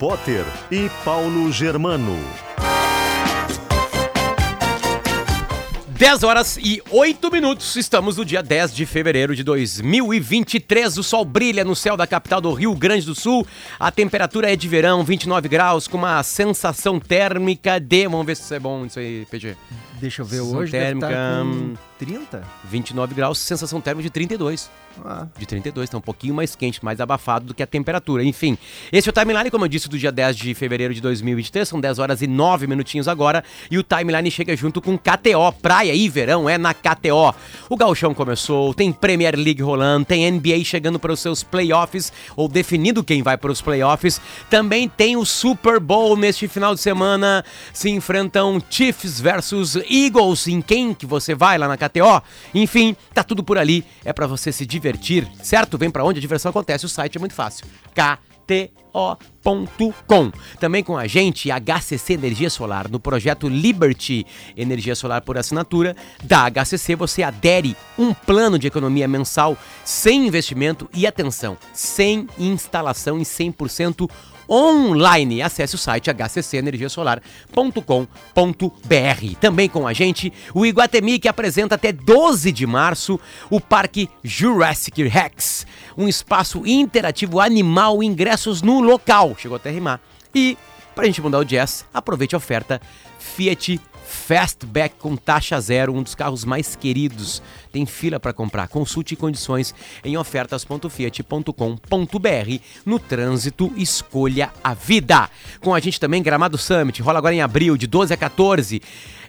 Potter e Paulo Germano. 10 horas e 8 minutos. Estamos no dia 10 de fevereiro de 2023. O sol brilha no céu da capital do Rio Grande do Sul. A temperatura é de verão, 29 graus, com uma sensação térmica de. Vamos ver se isso é bom isso aí, PG. Deixa eu ver Sensação hoje. térmica, tá hum, com 30? 29 graus, sensação térmica de 32. Ah, De 32, tá um pouquinho mais quente, mais abafado do que a temperatura. Enfim, esse é o timeline, como eu disse, do dia 10 de fevereiro de 2023. São 10 horas e 9 minutinhos agora. E o timeline chega junto com KTO. Praia e verão é na KTO. O Gauchão começou, tem Premier League rolando, tem NBA chegando para os seus playoffs, ou definindo quem vai para os playoffs. Também tem o Super Bowl neste final de semana. Se enfrentam Chiefs versus Eagles. Em quem que você vai lá na KTO? Enfim, tá tudo por ali. É para você se divertir, certo? Vem para onde a diversão acontece. O site é muito fácil. KTO.com. Também com a gente, HCC Energia Solar, no projeto Liberty Energia Solar por assinatura. Da HCC você adere um plano de economia mensal sem investimento e atenção, sem instalação e 100% online. Acesse o site hccenergiasolar.com.br. Também com a gente, o Iguatemi que apresenta até 12 de março o Parque Jurassic Rex, um espaço interativo animal, ingressos no local. Chegou até a rimar. E pra gente mudar o jazz, aproveite a oferta Fiat Fastback com taxa zero, um dos carros mais queridos. Tem fila para comprar. Consulte condições em ofertas.fiat.com.br. No trânsito, escolha a vida. Com a gente também Gramado Summit, rola agora em abril, de 12 a 14.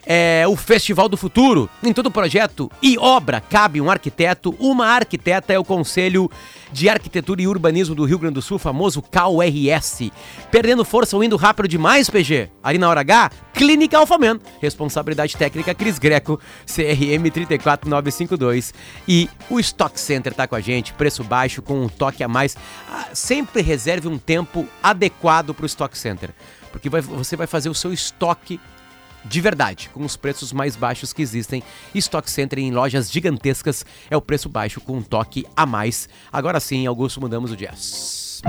É o Festival do Futuro. Em todo projeto e obra cabe um arquiteto, uma arquiteta é o Conselho de Arquitetura e Urbanismo do Rio Grande do Sul, famoso CAURS. Perdendo força ou indo rápido demais, PG? Ali na hora H, Clínica Alfaman. Responsabilidade técnica Cris Greco, CRM 34952. E o Stock Center tá com a gente, preço baixo com um toque a mais. Ah, sempre reserve um tempo adequado para o Stock Center, porque vai- você vai fazer o seu estoque de verdade, com os preços mais baixos que existem. Stock Center em lojas gigantescas é o preço baixo com um toque a mais. Agora sim, Augusto, mudamos o jazz.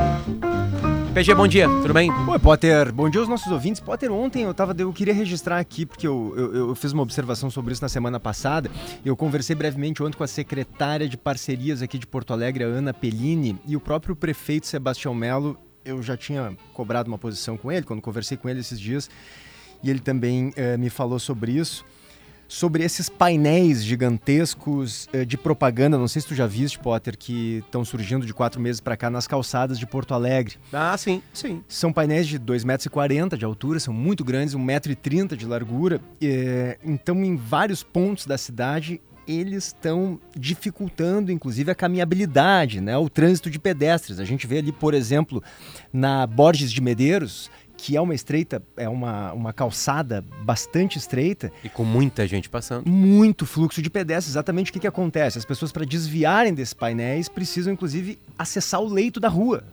PG, bom dia, tudo bem? Oi, Potter. Bom dia aos nossos ouvintes. Potter, ontem eu tava. Eu queria registrar aqui, porque eu, eu, eu fiz uma observação sobre isso na semana passada. Eu conversei brevemente ontem com a secretária de parcerias aqui de Porto Alegre, Ana Pellini, e o próprio prefeito Sebastião Melo. Eu já tinha cobrado uma posição com ele quando conversei com ele esses dias, e ele também eh, me falou sobre isso. Sobre esses painéis gigantescos eh, de propaganda, não sei se tu já viste, Potter, que estão surgindo de quatro meses para cá nas calçadas de Porto Alegre. Ah, sim, sim. São painéis de 2,40 metros de altura, são muito grandes, 1,30m metro de largura. É, então, em vários pontos da cidade, eles estão dificultando, inclusive, a caminhabilidade, né? o trânsito de pedestres. A gente vê ali, por exemplo, na Borges de Medeiros, que é uma estreita, é uma, uma calçada bastante estreita, E com muita gente passando. muito fluxo de pedestres. Exatamente o que, que acontece? As pessoas, para desviarem desses painéis, precisam, inclusive, acessar o leito da rua,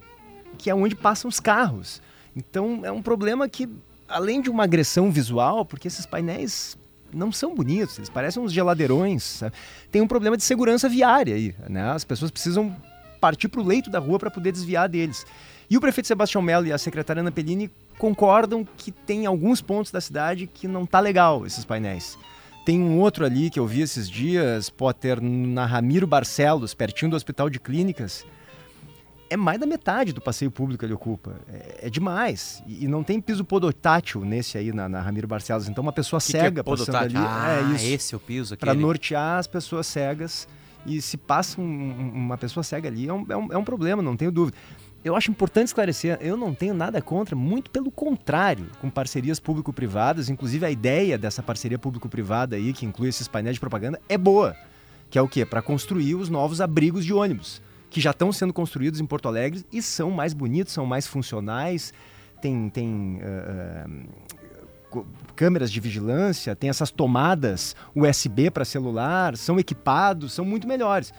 que é onde passam os carros. Então, é um problema que, além de uma agressão visual, porque esses painéis não são bonitos, eles parecem uns geladeirões, sabe? tem um problema de segurança viária aí. Né? As pessoas precisam partir para o leito da rua para poder desviar deles. E o prefeito Sebastião Mello e a secretária Ana Pellini concordam que tem alguns pontos da cidade que não tá legal esses painéis. Tem um outro ali que eu vi esses dias, Potter, na Ramiro Barcelos, pertinho do Hospital de Clínicas, é mais da metade do passeio público ele ocupa. É, é demais. E, e, não tem piso podotátil nesse aí na, na Ramiro Barcelos. Então uma pessoa que cega que é passando ali. Ah, é isso. esse é o piso Para nortear as pessoas cegas. E se passa um, uma pessoa cega ali, é um, é um, é um problema, não tenho dúvida eu acho importante esclarecer, eu não tenho nada contra, muito pelo contrário, com parcerias público-privadas, inclusive a ideia dessa parceria público-privada aí, que inclui esses painéis de propaganda, é boa. Que é o quê? Para construir os novos abrigos de ônibus que já estão sendo construídos em Porto Alegre e são mais bonitos, são mais funcionais, tem, tem uh, câmeras de vigilância, tem essas tomadas USB para celular, são equipados, são muito melhores.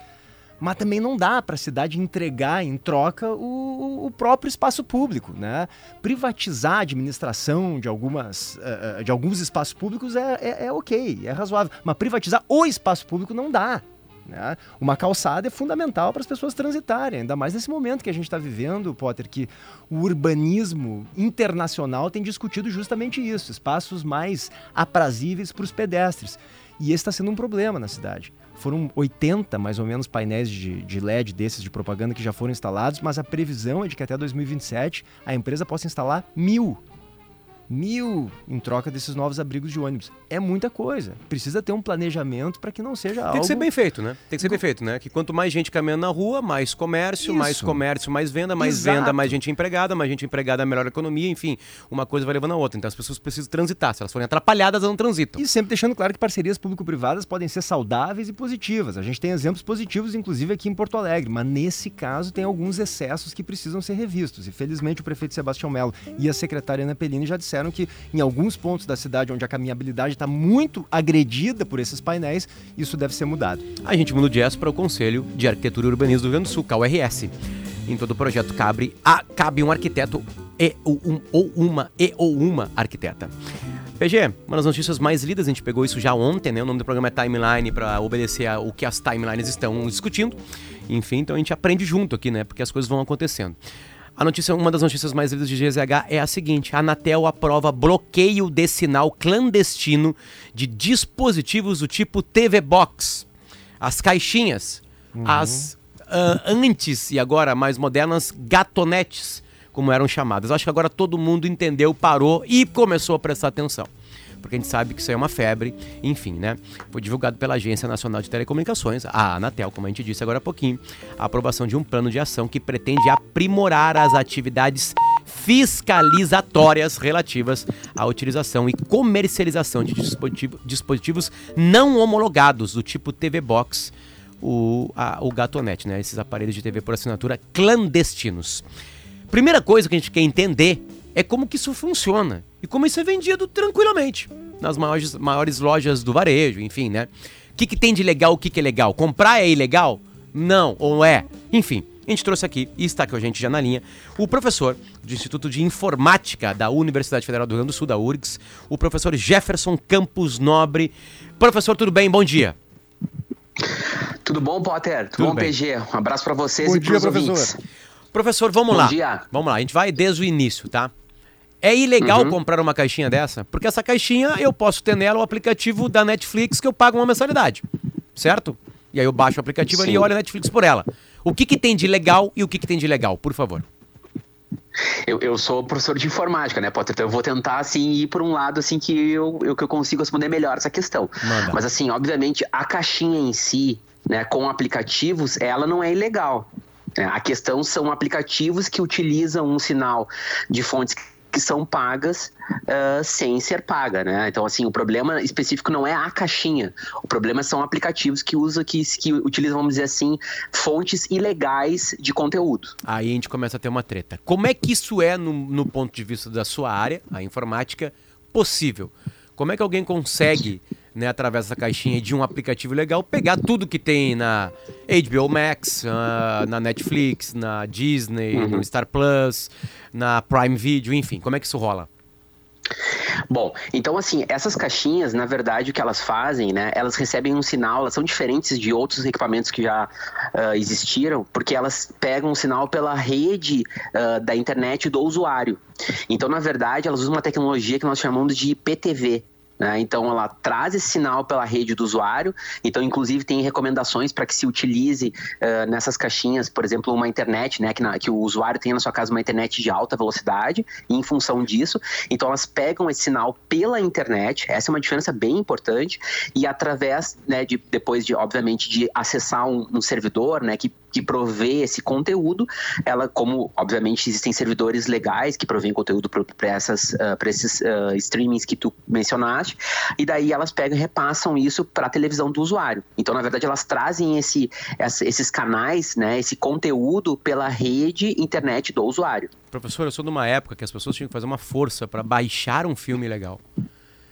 Mas também não dá para a cidade entregar em troca o, o, próprio espaço público. Né? Privatizar a administração de, algumas, uh, de alguns espaços públicos é, é, é ok, é razoável. Mas privatizar o espaço público não dá. Né? Uma calçada é fundamental para as pessoas transitarem, ainda mais nesse momento que a gente está vivendo, Potter, que o urbanismo internacional tem discutido justamente isso, espaços mais aprazíveis para os pedestres. E esse está sendo um problema na cidade. Foram 80, mais ou menos, painéis de, de LED desses de propaganda que já foram instalados, mas a previsão é de que até 2027 a empresa possa instalar mil mil em troca desses novos abrigos de ônibus. É muita coisa. Precisa ter um planejamento para que não seja Tem algo... Tem que ser bem feito, né? Tem que ser bem feito, né? Que quanto mais gente caminhando na rua, mais comércio, Isso. mais comércio, mais venda, mais Exato. venda, mais gente empregada, mais gente empregada, melhor economia, enfim, uma coisa vai levando a outra. Então as pessoas precisam transitar. Se elas forem atrapalhadas, elas não transitam. E sempre deixando claro que parcerias público-privadas podem ser saudáveis e positivas. A gente tem exemplos positivos, inclusive aqui em Porto Alegre, mas nesse caso tem alguns excessos que precisam ser revistos. E felizmente o prefeito Sebastião Melo e a secretária Ana Pellini já disseram que em alguns pontos da cidade onde a caminhabilidade está muito agredida por esses painéis, isso deve ser mudado. A gente muda o jazz para o Conselho de Arquitetura e Urbanismo do Rio Grande do Sul, KRS. Em todo o projeto cabe, a, cabe um arquiteto e, um, ou uma e ou uma arquiteta. PG, uma das notícias mais lidas, a gente pegou isso já ontem, né? O nome do programa é Timeline para obedecer ao que as timelines estão discutindo. Enfim, então a gente aprende junto aqui, né? Porque as coisas vão acontecendo. A notícia, uma das notícias mais lidas de GZH é a seguinte: a Anatel aprova bloqueio de sinal clandestino de dispositivos do tipo TV Box. As caixinhas, uhum. as uh, antes e agora mais modernas gatonetes, como eram chamadas. Acho que agora todo mundo entendeu, parou e começou a prestar atenção porque a gente sabe que isso é uma febre, enfim, né? Foi divulgado pela Agência Nacional de Telecomunicações, a Anatel, como a gente disse agora há pouquinho, a aprovação de um plano de ação que pretende aprimorar as atividades fiscalizatórias relativas à utilização e comercialização de dispositivo, dispositivos não homologados do tipo TV Box, o, a, o né? Esses aparelhos de TV por assinatura clandestinos. Primeira coisa que a gente quer entender é como que isso funciona e como isso é vendido tranquilamente nas maiores, maiores lojas do varejo, enfim, né? O que, que tem de legal, o que, que é legal? Comprar é ilegal? Não, ou é? Enfim, a gente trouxe aqui e está com a gente já na linha o professor do Instituto de Informática da Universidade Federal do Rio Grande do Sul, da URGS, o professor Jefferson Campos Nobre. Professor, tudo bem? Bom dia. Tudo bom, Potter? Tudo, tudo bom, bem. PG? Um abraço para vocês bom e para os ouvintes. Professor, vamos Bom lá. Dia. Vamos lá, a gente vai desde o início, tá? É ilegal uhum. comprar uma caixinha dessa, porque essa caixinha eu posso ter nela o aplicativo da Netflix que eu pago uma mensalidade, certo? E aí eu baixo o aplicativo ali e olho a Netflix por ela. O que, que tem de legal e o que, que tem de legal, por favor? Eu, eu sou professor de informática, né, Potter? Então eu vou tentar, assim, ir por um lado, assim, que eu, eu, que eu consigo responder melhor essa questão. Manda. Mas, assim, obviamente, a caixinha em si, né, com aplicativos, ela não é ilegal. É, a questão são aplicativos que utilizam um sinal de fontes que são pagas uh, sem ser paga, né? Então, assim, o problema específico não é a caixinha. O problema são aplicativos que usam, que, que utilizam, vamos dizer assim, fontes ilegais de conteúdo. Aí a gente começa a ter uma treta. Como é que isso é, no, no ponto de vista da sua área, a informática, possível? Como é que alguém consegue né, através dessa caixinha de um aplicativo legal, pegar tudo que tem na HBO Max, uh, na Netflix, na Disney, uhum. no Star Plus, na Prime Video, enfim, como é que isso rola? Bom, então assim, essas caixinhas, na verdade, o que elas fazem, né? Elas recebem um sinal, elas são diferentes de outros equipamentos que já uh, existiram, porque elas pegam um sinal pela rede uh, da internet do usuário. Então, na verdade, elas usam uma tecnologia que nós chamamos de IPTV, Né? Então, ela traz esse sinal pela rede do usuário. Então, inclusive, tem recomendações para que se utilize uh, nessas caixinhas, por exemplo, uma internet, né? Que, na, que, o usuário tenha na sua casa uma internet de alta velocidade. E, em função disso, então elas pegam esse sinal pela internet. Essa é uma diferença bem importante. E através, né, de, depois de, obviamente, de acessar um, um servidor, né? Que que provê esse conteúdo, ela, como obviamente existem servidores legais que provêm conteúdo para uh, esses uh, streamings que tu mencionaste, e daí elas pegam e repassam isso para a televisão do usuário. Então, na verdade, elas trazem esse, esses canais, né, esse conteúdo pela rede internet do usuário. Professor, eu sou de uma época que as pessoas tinham que fazer uma força para baixar um filme legal.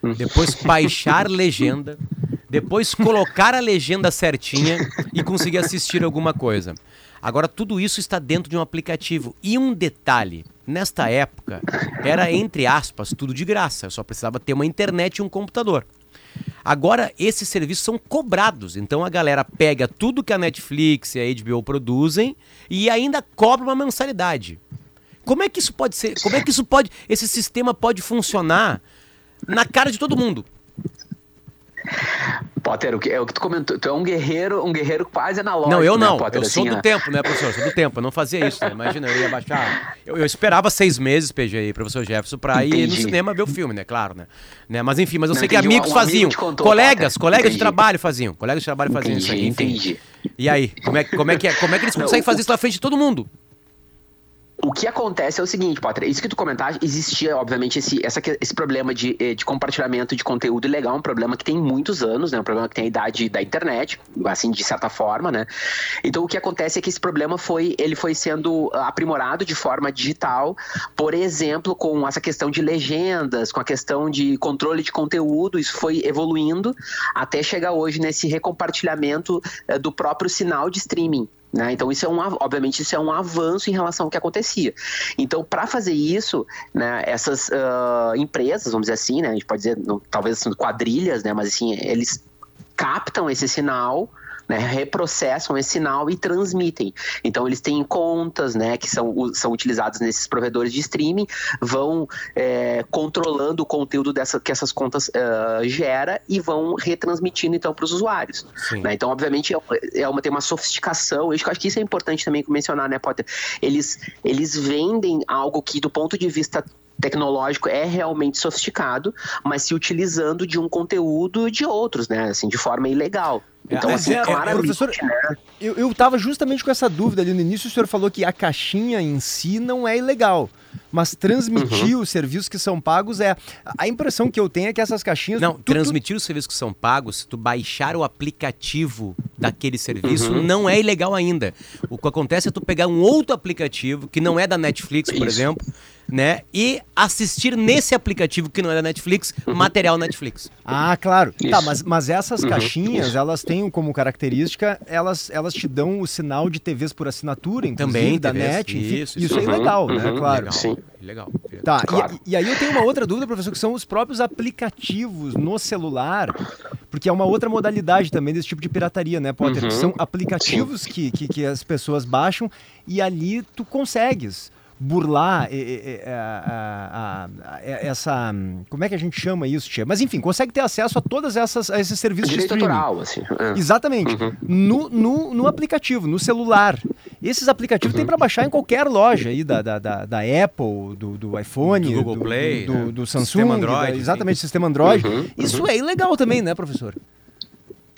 Hum. Depois baixar legenda, depois colocar a legenda certinha e conseguir assistir alguma coisa. Agora, tudo isso está dentro de um aplicativo. E um detalhe: nesta época, era, entre aspas, tudo de graça. Eu só precisava ter uma internet e um computador. Agora, esses serviços são cobrados. Então, a galera pega tudo que a Netflix e a HBO produzem e ainda cobra uma mensalidade. Como é que isso pode ser? Como é que isso pode. Esse sistema pode funcionar na cara de todo mundo? Potter, o que, é o que tu comentou, tu é um guerreiro, um guerreiro quase analógico. Não, eu né, não. Né, Potter, eu assim, sou do tempo, né, professor? Sou do tempo, eu não fazia isso, né? Imagina, eu ia baixar. Eu, eu esperava seis meses, PGI, professor Jefferson, pra Entendi. ir no cinema ver o filme, né? Claro, né? né? Mas enfim, mas eu não, sei que amigos um, faziam. Amigo contou, colegas, Potter. colegas Entendi. de trabalho faziam. Colegas de trabalho faziam Entendi. isso aí. Enfim. Entendi. E aí, como é, como, é que é, como é que eles conseguem fazer isso na frente de todo mundo? O que acontece é o seguinte, Potter, isso que tu comentaste, existia, obviamente, esse, essa, esse problema de, eh, de compartilhamento de conteúdo ilegal, um problema que tem muitos anos, né? Um problema que tem a idade da internet, assim, de certa forma, né? Então, o que acontece é que esse problema foi, ele foi sendo aprimorado de forma digital, por exemplo, com essa questão de legendas, com a questão de controle de conteúdo, isso foi evoluindo até chegar hoje nesse recompartilhamento eh, do próprio sinal de streaming, né? Então, isso é um, obviamente, isso é um avanço em relação ao que acontecia. Então, para fazer isso, né, essas uh, empresas, vamos dizer assim, né, a gente pode dizer, não, talvez quadrilhas, né, mas assim, eles captam esse sinal né, reprocessam esse sinal e transmitem. Então eles têm contas, né, que são, são utilizadas nesses provedores de streaming, vão é, controlando o conteúdo dessa, que essas contas uh, gera e vão retransmitindo então para os usuários. Né? Então, obviamente, é, é uma, tem uma sofisticação. Eu acho que isso é importante também mencionar, né, Potter? Eles, eles vendem algo que, do ponto de vista tecnológico é realmente sofisticado, mas se utilizando de um conteúdo de outros, né? Assim, de forma ilegal. É, então, assim, é, claramente, professor, eu, eu tava justamente com essa dúvida ali no início, o senhor falou que a caixinha em si não é ilegal, mas transmitir uhum. os serviços que são pagos é... A impressão que eu tenho é que essas caixinhas... Não, tu, transmitir tu... os serviços que são pagos, se tu baixar o aplicativo daquele serviço, uhum. não é ilegal ainda. O que acontece é tu pegar um outro aplicativo, que não é da Netflix, por Isso. exemplo, né? E assistir nesse aplicativo que não é da Netflix, uhum. material Netflix. Ah, claro. Tá, Isso. Tá, mas, mas essas uhum. caixinhas, elas têm como característica, elas, elas te dão o sinal de TVs por assinatura, inclusive, Também, da TVs, net. Enfim, isso, isso, isso é legal, uhum. né? Claro. Legal. Sim. Legal. Tá, claro. e, e, aí eu tenho uma outra dúvida, professor, que são os próprios aplicativos no celular, porque é uma outra modalidade também desse tipo de pirataria, né, Potter? Uhum. São aplicativos que, que, que as pessoas baixam e ali tu consegues burlar a, a, a, essa. Como é que a gente chama isso, Tia? Mas enfim, consegue ter acesso a todas essas a esses serviços Direito de streaming. Autoral, assim. É. Exatamente. Uhum. No, no, no, aplicativo, no celular. Esses aplicativos uhum. tem para baixar em qualquer loja aí da, da, da, da Apple, do, do iPhone, do Google do, Play, do, do, do Samsung, sistema Android, da, exatamente, enfim. sistema Android. Uhum. Isso uhum. é ilegal também, né, professor?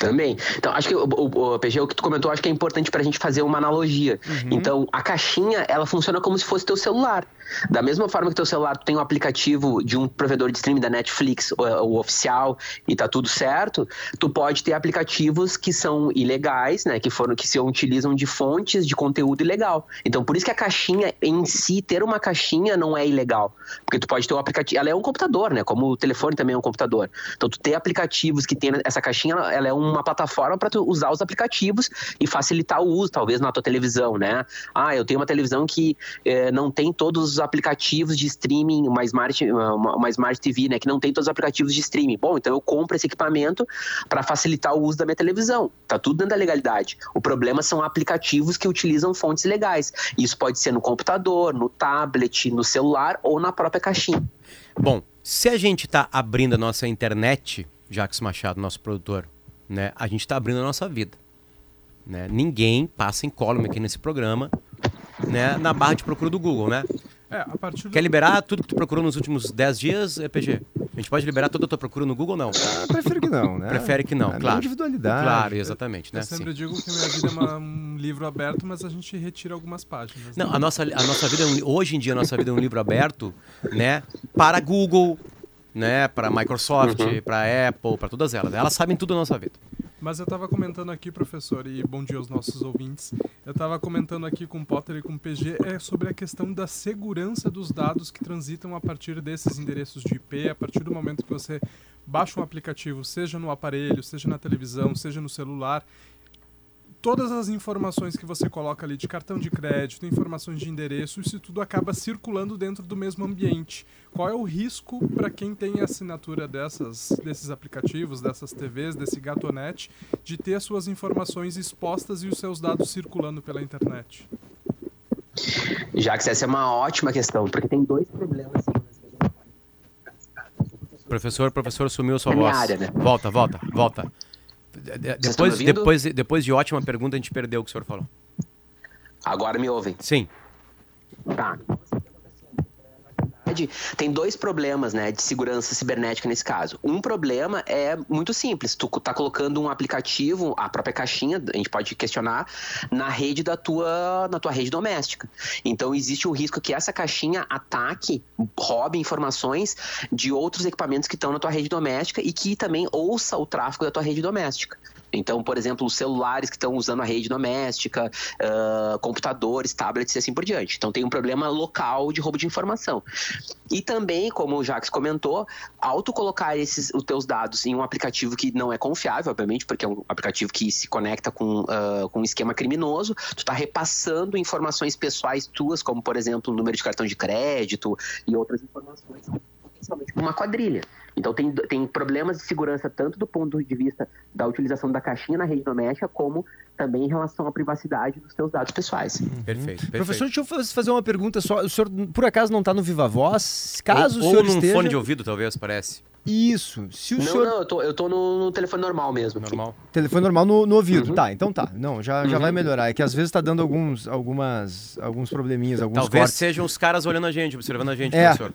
Também. Então, acho que o, o, o, PG, o que tu comentou, acho que é importante para a gente fazer uma analogia. Uhum. Então, a caixinha, ela funciona como se fosse teu celular. Da mesma forma que teu celular tem um aplicativo de um provedor de streaming da Netflix, o, o, oficial, e tá tudo certo, tu pode ter aplicativos que são ilegais, né? Que foram que se utilizam de fontes de conteúdo ilegal. Então, por isso que a caixinha em si, ter uma caixinha não é ilegal. Porque tu pode ter um aplicativo. Ela é um computador, né? Como o telefone também é um computador. Então, tu ter aplicativos que tem essa caixinha, ela é uma plataforma para tu usar os aplicativos e facilitar o uso, talvez na tua televisão, né? Ah, eu tenho uma televisão que eh, não tem todos os aplicativos de streaming, uma Smart, uma, uma Smart TV, né, que não tem todos os aplicativos de streaming. Bom, então eu compro esse equipamento para facilitar o uso da minha televisão. Tá tudo dentro da legalidade. O problema são aplicativos que utilizam fontes legais. Isso pode ser no computador, no tablet, no celular ou na própria caixinha. Bom, Se a gente está abrindo a nossa internet, Jacques Machado, nosso produtor, né, a gente está abrindo a nossa vida. Né? Ninguém passa incólume aqui nesse programa né, na barra de procura do Google, né? É, a partir do... Quer liberar tudo que tu procurou nos últimos 10 dias, EPG? A gente pode liberar toda a tua procura no Google ou não? Ah, prefiro que não, né? Prefere que não, É, claro. individualidade. Claro, exatamente, né? Eu sempre Sim. digo que minha vida é uma- um livro aberto, mas a gente retira algumas páginas. né? Não, a nossa, a nossa vida, é um hoje em dia, a nossa vida é um livro aberto, né? Para Google, né? Para Microsoft, para Apple, para todas elas. Elas sabem tudo da nossa vida. Mas eu estava comentando aqui, professor, e bom dia aos nossos ouvintes. Eu estava comentando aqui com o Potter e com o PG é sobre a questão da segurança dos dados que transitam a partir desses endereços de IP, a partir do momento que você baixa um aplicativo, seja no aparelho, seja na televisão, seja no celular. Todas as informações que você coloca ali de cartão de crédito, informações de endereço, isso tudo acaba circulando dentro do mesmo ambiente. Qual é o risco para quem tem a assinatura dessas, desses aplicativos, dessas TVs, desse Gatonet, de ter as suas informações expostas e os seus dados circulando pela internet? Já que essa é uma ótima questão, porque tem dois problemas Professor, professor sumiu sua É voz. área, né? Volta, volta, volta. Depois, depois, depois de ótima pergunta, a gente perdeu o que o senhor falou. Agora me ouvem. Sim. Tá. Tem dois problemas, né, de segurança cibernética nesse caso. Um problema é muito simples. Tu tá colocando um aplicativo, a própria caixinha, a gente pode questionar, na rede da tua, na tua rede doméstica. Então existe o risco que essa caixinha ataque, roube informações de outros equipamentos que estão na tua rede doméstica e que também ouça o tráfego da tua rede doméstica. Então, por exemplo, os celulares que estão usando a rede doméstica, ah, computadores, tablets e assim por diante. Então tem um problema local de roubo de informação. E também, como o Jax comentou, ao tu colocar esses, os teus dados em um aplicativo que não é confiável, obviamente, porque é um aplicativo que se conecta com, ah, com um esquema criminoso, tu está repassando informações pessoais tuas, como, por exemplo, o número de cartão de crédito e outras informações, uma quadrilha. Então tem, tem problemas de segurança tanto do ponto de vista da utilização da caixinha na rede doméstica, como também em relação à privacidade dos teus dados pessoais. Perfeito, perfeito. Professor, deixa eu faz- fazer uma pergunta só. O senhor, por acaso, não está no Viva Voz? Caso ou, o senhor ou num esteja... fone de ouvido, talvez, parece. Isso. Se o Não, senhor... não, eu tô, eu tô no, no telefone normal mesmo. Normal. Telefone normal no, no ouvido. Uhum. Tá, então tá. Não, já, já Uhum. vai melhorar. É que às vezes está dando alguns, algumas, alguns probleminhas, alguns Talvez cortes. sejam os caras olhando a gente, observando a gente, É. professor.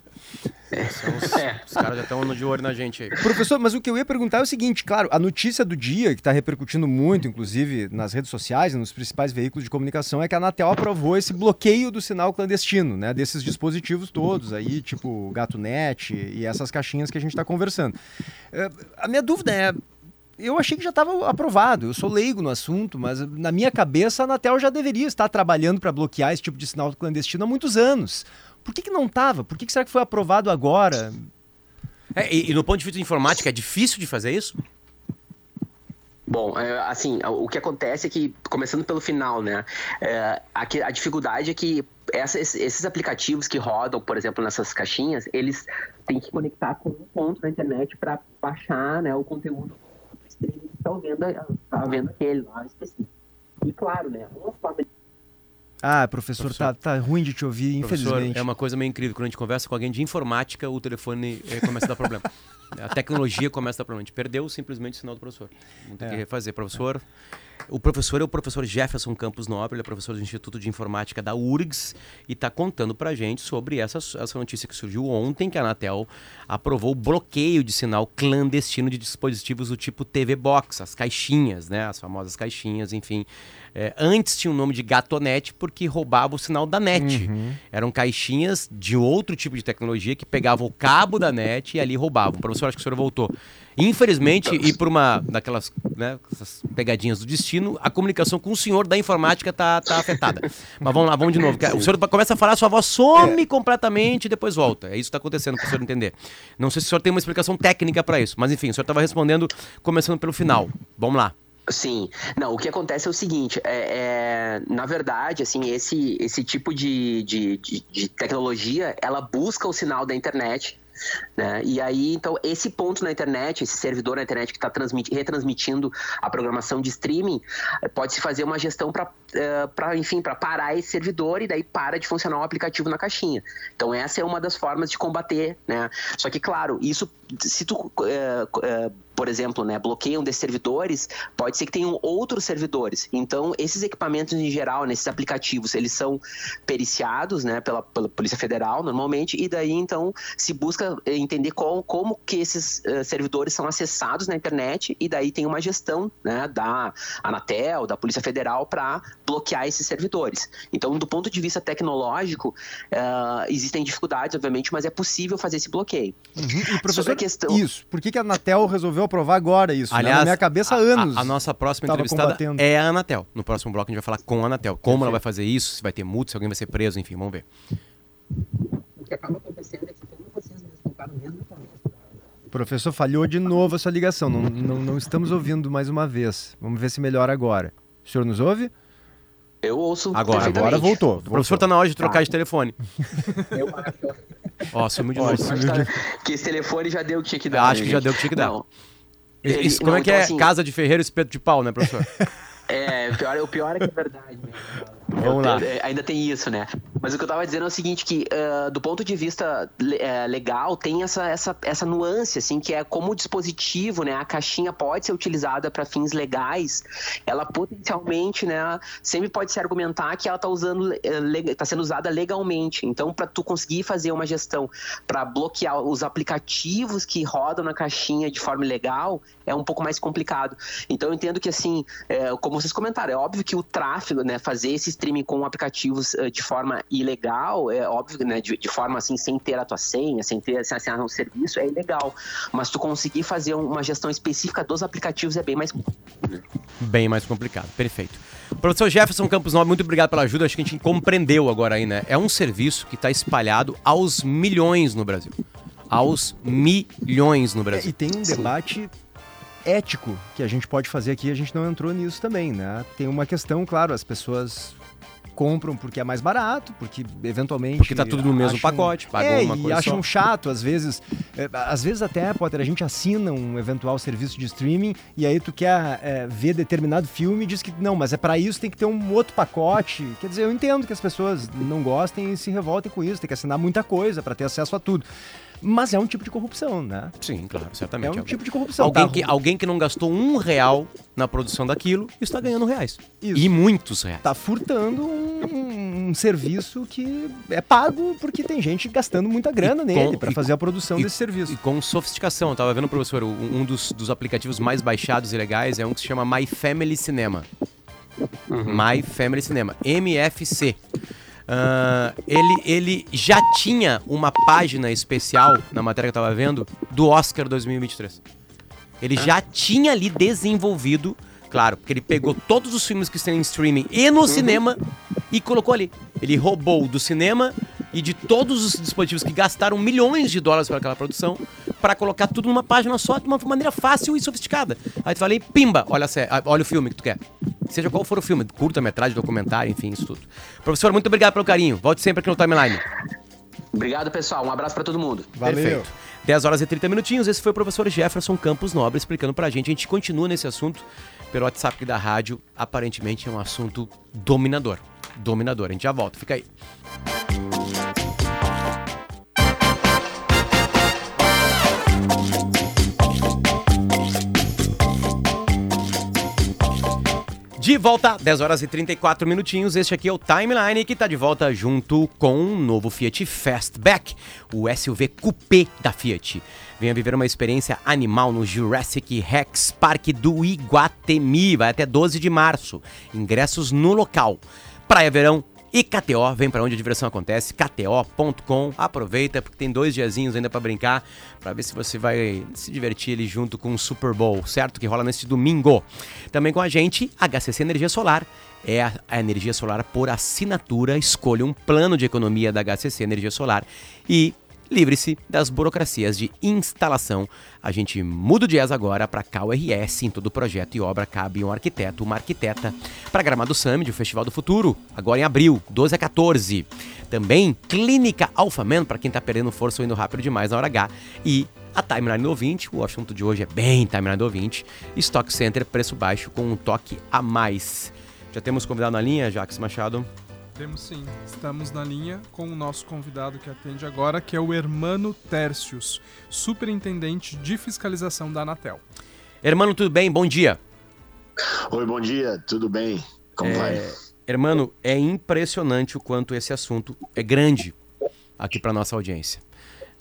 Os, É. os caras já estão de olho na gente aí. Professor, mas o que eu ia perguntar é o seguinte, claro, a notícia do dia, que está repercutindo muito, inclusive nas redes sociais e nos principais veículos de comunicação, é que a Anatel aprovou esse bloqueio do sinal clandestino, né? Desses dispositivos todos aí, tipo GatoNet e essas caixinhas que a gente está conversando. É, a minha dúvida é. Eu achei que já estava aprovado. Eu sou leigo no assunto, mas na minha cabeça a Anatel já deveria estar trabalhando para bloquear esse tipo de sinal clandestino há muitos anos. Por que, que não estava? Por que, que será que foi aprovado agora? É, e, e no ponto de vista de informática, é difícil de fazer isso? Bom, é, assim, o que acontece é que, começando pelo final, né? é, a, dificuldade é que essas- esses aplicativos que rodam, por exemplo, nessas caixinhas, eles têm que conectar com um ponto na internet para baixar né, o conteúdo que está vendo, tá vendo aquele lá específico. E claro, né? Uma forma de Ah, professor, Professor. Tá, tá ruim de te ouvir, Professor, infelizmente. é uma coisa meio incrível. Quando a gente conversa com alguém de informática, o telefone eh, começa a dar problema. A tecnologia começa a dar problema. A gente perdeu simplesmente o sinal do professor. Vamos ter É. que refazer. Professor, o professor é o professor Jefferson Campos Nobre, ele é professor do Instituto de Informática da URGS e está contando pra gente sobre essa, essa notícia que surgiu ontem, que a Anatel aprovou o bloqueio de sinal clandestino de dispositivos do tipo TV Box, as caixinhas, né? As famosas caixinhas, enfim. É, antes tinha o nome de Gatonet porque roubava o sinal da net. Eram caixinhas de outro tipo de tecnologia que pegavam o cabo da net e ali roubavam. Professor, acho que o senhor voltou. Infelizmente, e por uma daquelas né, pegadinhas do destino, a comunicação com o senhor da informática tá, tá afetada. Mas vamos lá, vamos de novo. O senhor começa a falar, sua voz some completamente e depois volta. É isso que está acontecendo para o senhor entender. Não sei se o senhor tem uma explicação técnica para isso, mas enfim, o senhor estava respondendo começando pelo final. Vamos lá. Sim, não, o que acontece é o seguinte, é, é, na verdade, assim, esse, esse tipo de, de, de, de tecnologia, ela busca o sinal da internet Né? E aí, então, esse ponto na internet, esse servidor na internet que está retransmitindo a programação de streaming, pode se fazer uma gestão para, uh, enfim, para parar esse servidor e daí para de funcionar o aplicativo na caixinha. Então, essa é uma das formas de combater, né? Só que, claro, isso, se tu, uh, uh, por exemplo, né, bloqueiam desses servidores, pode ser que tenham outros servidores. Então, esses equipamentos em geral, nesses aplicativos, eles são periciados, né, pela, pela Polícia Federal, normalmente, e daí, então, se busca entender qual, como que esses uh, servidores são acessados na internet, e daí tem uma gestão, né, da Anatel, da Polícia Federal, para bloquear esses servidores. Então, do ponto de vista tecnológico, uh, existem dificuldades, obviamente, mas é possível fazer esse bloqueio. Uhum. E, professor, questão... isso, por que, que a Anatel resolveu aprovar agora isso. Aliás, né? Na minha cabeça há anos. A, a nossa próxima entrevistada combatendo. é a Anatel. No próximo bloco a gente vai falar com a Anatel. Como ela vai fazer isso, se vai ter multa, se alguém vai ser preso, enfim, vamos ver. O que acaba acontecendo é que como vocês mesmo Professor, falhou de novo a sua ligação. Não, não, não estamos ouvindo mais uma vez. Vamos ver se melhora agora. O senhor nos ouve? Eu ouço. Agora, agora voltou. O professor está na hora de trocar tá. de telefone. Eu acho. Ó, sumiu de novo. Que esse telefone já deu o que tinha que dar. Acho que já deu o que tinha que dar. Não. Isso, como é que então, é? Assim, Casa de ferreiro espeto de pau, né, professor? É, o pior, o pior é que é verdade mesmo. Vamos lá. Ainda tem isso, né? Mas o que eu tava dizendo é o seguinte, que uh, do ponto de vista uh, legal, tem essa, essa, essa nuance, assim, que é como o dispositivo, né? A caixinha pode ser utilizada para fins legais, ela potencialmente, né? Sempre pode se argumentar que ela tá usando, uh, tá sendo usada legalmente. Então, para tu conseguir fazer uma gestão para bloquear os aplicativos que rodam na caixinha de forma legal, é um pouco mais complicado. Então, eu entendo que, assim, é, como vocês comentaram, é óbvio que o tráfego, né? Fazer esse streaming com aplicativos de forma ilegal, é óbvio, né, de, de, forma assim, sem ter a tua senha, sem ter sem assinar um serviço, é ilegal. Mas tu conseguir fazer uma gestão específica dos aplicativos é bem mais Bem mais complicado, perfeito. Professor Jefferson Campos Nobre, muito obrigado pela ajuda. Acho que a gente compreendeu agora aí, né? É um serviço que está espalhado aos milhões no Brasil. Aos milhões no Brasil. É, e tem um debate ético que a gente pode fazer aqui, a gente não entrou nisso também, né? Tem uma questão, claro, as pessoas compram porque é mais barato, porque eventualmente. Porque tá tudo no mesmo acham, pacote, pagou é, uma coisa. E acham só. chato, às vezes. É, às vezes até, Potter, a gente assina um eventual serviço de streaming e aí tu quer é, ver determinado filme e diz que não, mas é para isso tem que ter um outro pacote. Quer dizer, eu entendo que as pessoas não gostem e se revoltem com isso, tem que assinar muita coisa para ter acesso a tudo. Mas é um tipo de corrupção, né? Sim, claro, certamente. É um tipo de corrupção. Alguém, tá? que, alguém que não gastou um real na produção daquilo está ganhando reais. Isso. E muitos reais. Está furtando um, um, serviço que é pago porque tem gente gastando muita grana e nele para fazer a produção e, desse serviço. E com sofisticação. Eu tava vendo, professor, um dos, dos aplicativos mais baixados e legais é um que se chama My Family Cinema. Uhum. My Family Cinema. MFC. Uh, ele, ele já tinha uma página especial na matéria que eu tava vendo do Oscar 2023. Ele já tinha ali desenvolvido, claro, porque ele pegou todos os filmes que estão em streaming e no uhum. cinema e colocou ali. Ele roubou do cinema e de todos os dispositivos que gastaram milhões de dólares para aquela produção para colocar tudo numa página só de uma maneira fácil e sofisticada. Aí tu falei, pimba, olha, olha o filme que tu quer. Seja qual for o filme, curta-metragem, documentário, enfim, isso tudo. Professor, muito obrigado pelo carinho. Volte sempre aqui no Timeline. Obrigado, pessoal. Um abraço para todo mundo. Valeu. Perfeito. 10 horas e 30 minutinhos. Esse foi o professor Jefferson Campos Nobre explicando pra gente. A gente continua nesse assunto pelo WhatsApp da rádio. Aparentemente é um assunto dominador. Dominador. A gente já volta. Fica aí. De volta, 10 horas e 34 minutinhos. Este aqui é o Timeline que está de volta junto com um novo Fiat Fastback, o SUV Coupé da Fiat. Venha viver uma experiência animal no Jurassic Rex Park do Iguatemi. Vai até 12 de março. Ingressos no local. Praia Verão e KTO, vem para onde a diversão acontece, kto.com. Aproveita porque tem dois diazinhos ainda para brincar, para ver se você vai se divertir ali junto com o Super Bowl, certo? Que rola neste domingo. Também com a gente, HCC Energia Solar. É a, a energia solar por assinatura. Escolha um plano de economia da HCC Energia Solar e Livre-se das burocracias de instalação. A gente muda o jazz agora para KRS. Em todo projeto e obra cabe um arquiteto, uma arquiteta. Para Gramado Summit, o Festival do Futuro, agora em abril, 12 a 14. Também Clínica Alphaman, para quem tá perdendo força ou indo rápido demais na hora H. E a Timeline do ouvinte, o assunto de hoje é bem Timeline do ouvinte. Stock Center, preço baixo com um toque a mais. Já temos convidado na linha, Jax Machado? Temos sim. Estamos na linha com o nosso convidado que atende agora, que é o Hermano Tércios, superintendente de fiscalização da Anatel. Hermano, tudo bem? Bom dia. Oi, bom dia, tudo bem? Como É, vai? Hermano, é impressionante o quanto esse assunto é grande aqui para nossa audiência.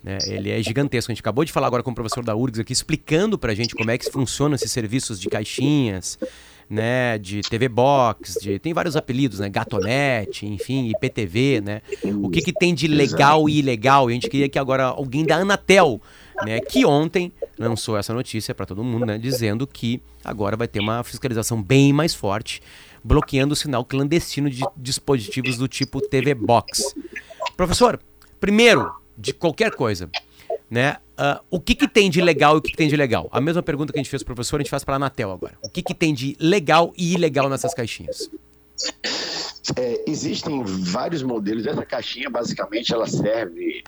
né? Ele é gigantesco. A gente acabou de falar agora com o professor da URGS aqui, explicando para a gente como é que funcionam esses serviços de caixinhas, né, de TV Box, de, tem vários apelidos, né, Gatonete, enfim, IPTV, né, o que, que tem de legal e ilegal. E a gente queria que agora alguém da Anatel, né, que ontem lançou essa notícia para todo mundo, né, dizendo que agora vai ter uma fiscalização bem mais forte, bloqueando o sinal clandestino de dispositivos do tipo TV Box. Professor, primeiro de qualquer coisa, né? ah, o que, que tem de legal e o que, que tem de legal? A mesma pergunta que a gente fez pro professor, a gente faz para a Anatel agora. O que, que tem de legal e ilegal nessas caixinhas? É, existem vários modelos. Essa caixinha, basicamente, ela serve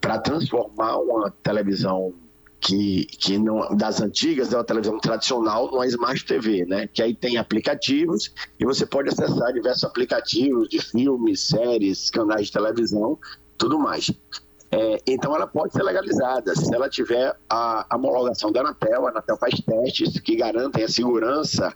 para transformar uma televisão que, que não, das antigas, é uma televisão tradicional, numa Smart TV, né? Que aí tem aplicativos e você pode acessar diversos aplicativos de filmes, séries, canais de televisão, tudo mais. É, então ela pode ser legalizada se ela tiver a, homologação da Anatel. A Anatel faz testes que garantem a segurança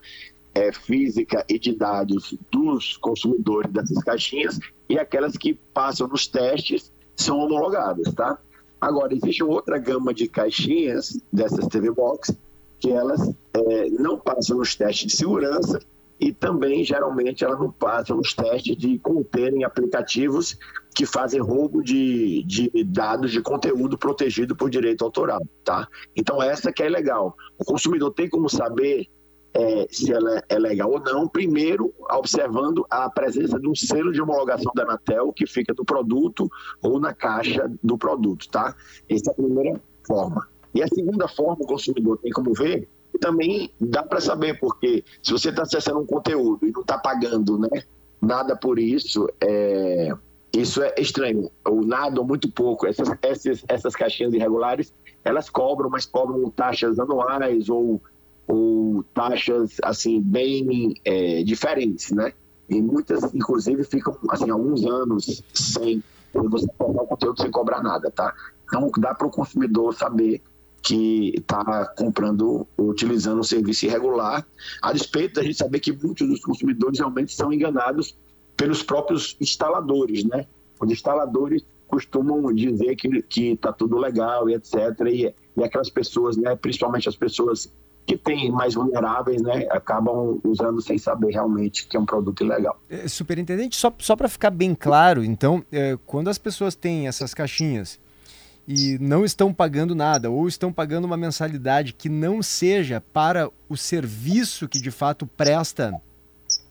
é, física e de dados dos consumidores dessas caixinhas e aquelas que passam nos testes são homologadas, tá? Agora, existe outra gama de caixinhas dessas TV Box que elas é, não passam nos testes de segurança e também, geralmente, elas não passam nos testes de conterem aplicativos que fazem roubo de, de dados de conteúdo protegido por direito autoral, tá? Então, essa que é legal. O consumidor tem como saber é, se ela é legal ou não, primeiro observando a presença de um selo de homologação da Anatel que fica no produto ou na caixa do produto, tá? Essa é a primeira forma. E a segunda forma, o consumidor tem como ver, também dá para saber, porque se você está acessando um conteúdo e não está pagando né, nada por isso, é, isso é estranho. Ou nada ou muito pouco. Essas, essas, essas caixinhas irregulares, elas cobram, mas cobram taxas anuais ou ou taxas assim bem é, diferentes, né? E muitas, inclusive, ficam assim alguns anos sem você comprar o conteúdo sem cobrar nada, tá? Então dá para o consumidor saber que está comprando, utilizando um serviço irregular, a despeito da gente saber que muitos dos consumidores realmente são enganados pelos próprios instaladores, né? Os instaladores costumam dizer que que está tudo legal e etc. E, e aquelas pessoas, né? Principalmente as pessoas que têm mais vulneráveis, né, acabam usando sem saber realmente que é um produto ilegal. É, superintendente, só, só para ficar bem claro, então, é, quando as pessoas têm essas caixinhas e não estão pagando nada, ou estão pagando uma mensalidade que não seja para o serviço que de fato presta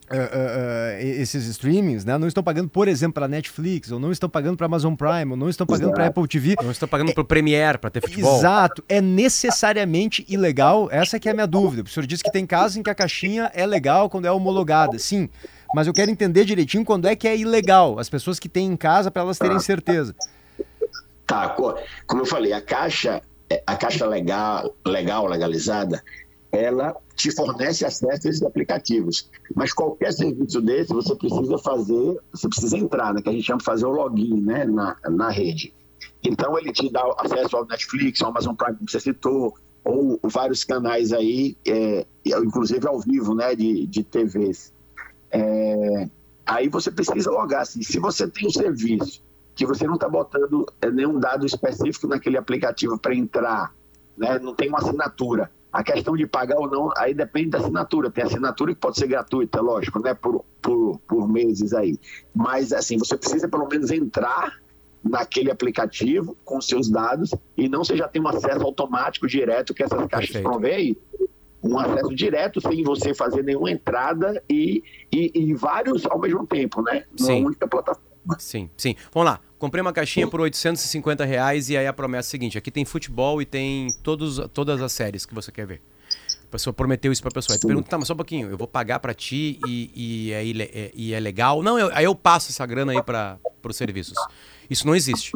Uh, uh, uh, esses streamings, né? Não estão pagando, por exemplo, para Netflix, ou não estão pagando para Amazon Prime, ou não estão pagando para Apple TV. Não estão pagando é, pro Premiere para ter futebol. Exato. É necessariamente ilegal? Essa que é a minha dúvida. O senhor disse que tem casos em que a caixinha é legal quando é homologada. Sim. Mas eu quero entender direitinho quando é que é ilegal. As pessoas que têm em casa para elas terem certeza. Tá, como eu falei, a caixa, a caixa legal, legal legalizada, ela te fornece acesso a esses aplicativos. Mas qualquer serviço desse, você precisa fazer, você precisa entrar, né, que a gente chama de fazer o login né, na, na rede. Então, ele te dá acesso ao Netflix, ao Amazon Prime, que você citou, ou vários canais aí, é, inclusive ao vivo, né, de, de TVs. É, aí você precisa logar. Assim, se você tem um serviço que você não está botando é, nenhum dado específico naquele aplicativo para entrar, né, não tem uma assinatura, a questão de pagar ou não, aí depende da assinatura. Tem assinatura que pode ser gratuita, lógico, né? Por, por, por meses aí. Mas, assim, você precisa pelo menos entrar naquele aplicativo com seus dados e não você já tem um acesso automático direto que essas caixas provêm. Um acesso direto sem você fazer nenhuma entrada e, e, e vários ao mesmo tempo, né? Sim. Numa única plataforma. Sim, sim. Vamos lá. Comprei uma caixinha por 850 reais e aí a promessa é a seguinte: aqui tem futebol e tem todos, todas as séries que você quer ver. A pessoa prometeu isso pra pessoa. Aí tu pergunta, tá, mas só um pouquinho, eu vou pagar pra ti e, e, é, é- e é legal? Não, eu- aí eu passo essa grana aí para os serviços. Isso não existe.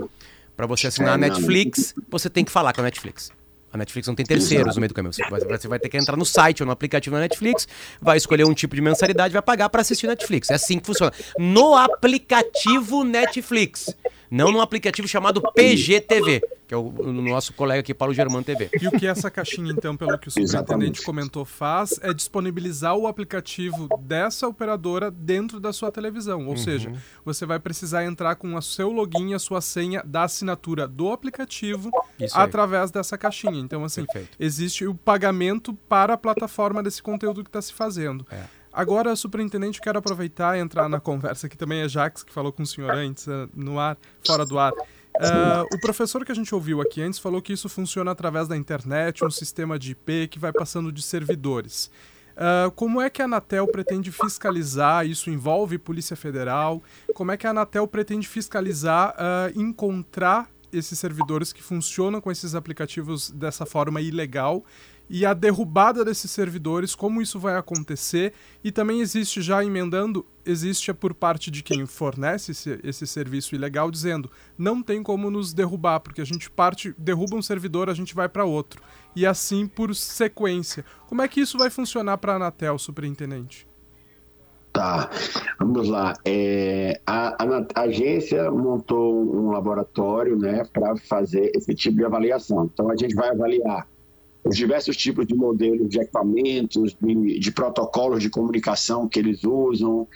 Pra você assinar a É. Netflix, você tem que falar com a Netflix. A Netflix não tem terceiros no meio do caminho. Você vai, você vai ter que entrar no site ou no aplicativo da Netflix, vai escolher um tipo de mensalidade, vai pagar para assistir Netflix. É assim que funciona. No aplicativo Netflix. Não no aplicativo chamado PGTV, que é o, o nosso colega aqui, Paulo Germano TV. E o que essa caixinha, então, pelo que o superintendente Exatamente. comentou, faz é disponibilizar o aplicativo dessa operadora dentro da sua televisão. Ou seja, você vai precisar entrar com o seu login e a sua senha da assinatura do aplicativo através dessa caixinha. Então, assim, Perfeito. existe o pagamento para a plataforma desse conteúdo que está se fazendo. É. Agora, superintendente, eu quero aproveitar e entrar na conversa, que também é Jax, que falou com o senhor antes, eh, no ar, fora do ar. Ah, o professor que a gente ouviu aqui antes falou que isso funciona através da internet, um sistema de IP que vai passando de servidores. Ah, como é que a Anatel pretende fiscalizar? Isso envolve Polícia Federal? Como é que a Anatel pretende fiscalizar, ah, encontrar esses servidores que funcionam com esses aplicativos dessa forma ilegal e a derrubada desses servidores, como isso vai acontecer? E também existe, já emendando, existe por parte de quem fornece esse, esse serviço ilegal, dizendo não tem como nos derrubar, porque a gente parte, derruba um servidor, a gente vai para outro. E assim por sequência. Como é que isso vai funcionar para a Anatel, superintendente? Tá, vamos lá. É, a, a- a agência montou um laboratório né, para fazer esse tipo de avaliação. Então, a gente vai avaliar os diversos tipos de modelos de equipamentos, de, de protocolos de comunicação que eles usam.